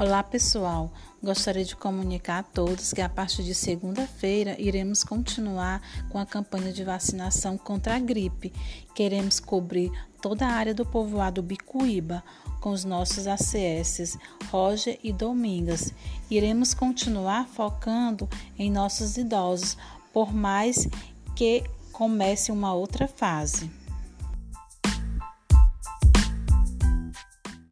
Olá pessoal, gostaria de comunicar a todos que a partir de segunda-feira iremos continuar com a campanha de vacinação contra a gripe. Queremos cobrir toda a área do povoado Bicuíba com os nossos ACS Roger e Domingas. Iremos continuar focando em nossos idosos, por mais que comece uma outra fase.